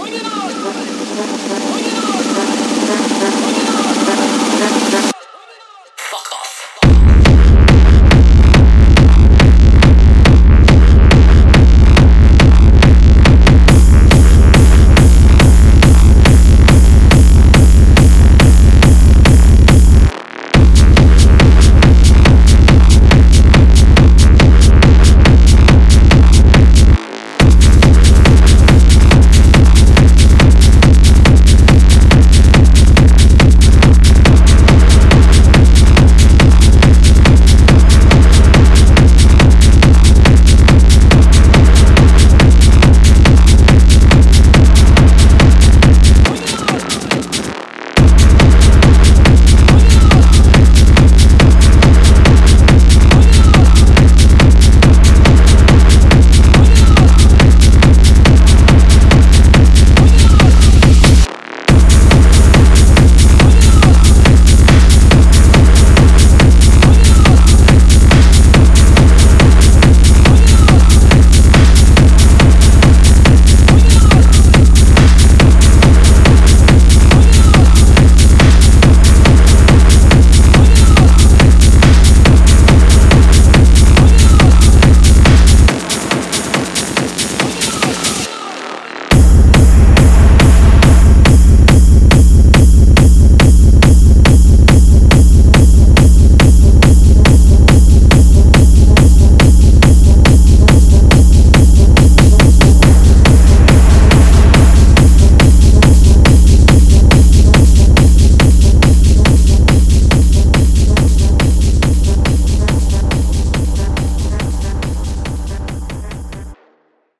Oye,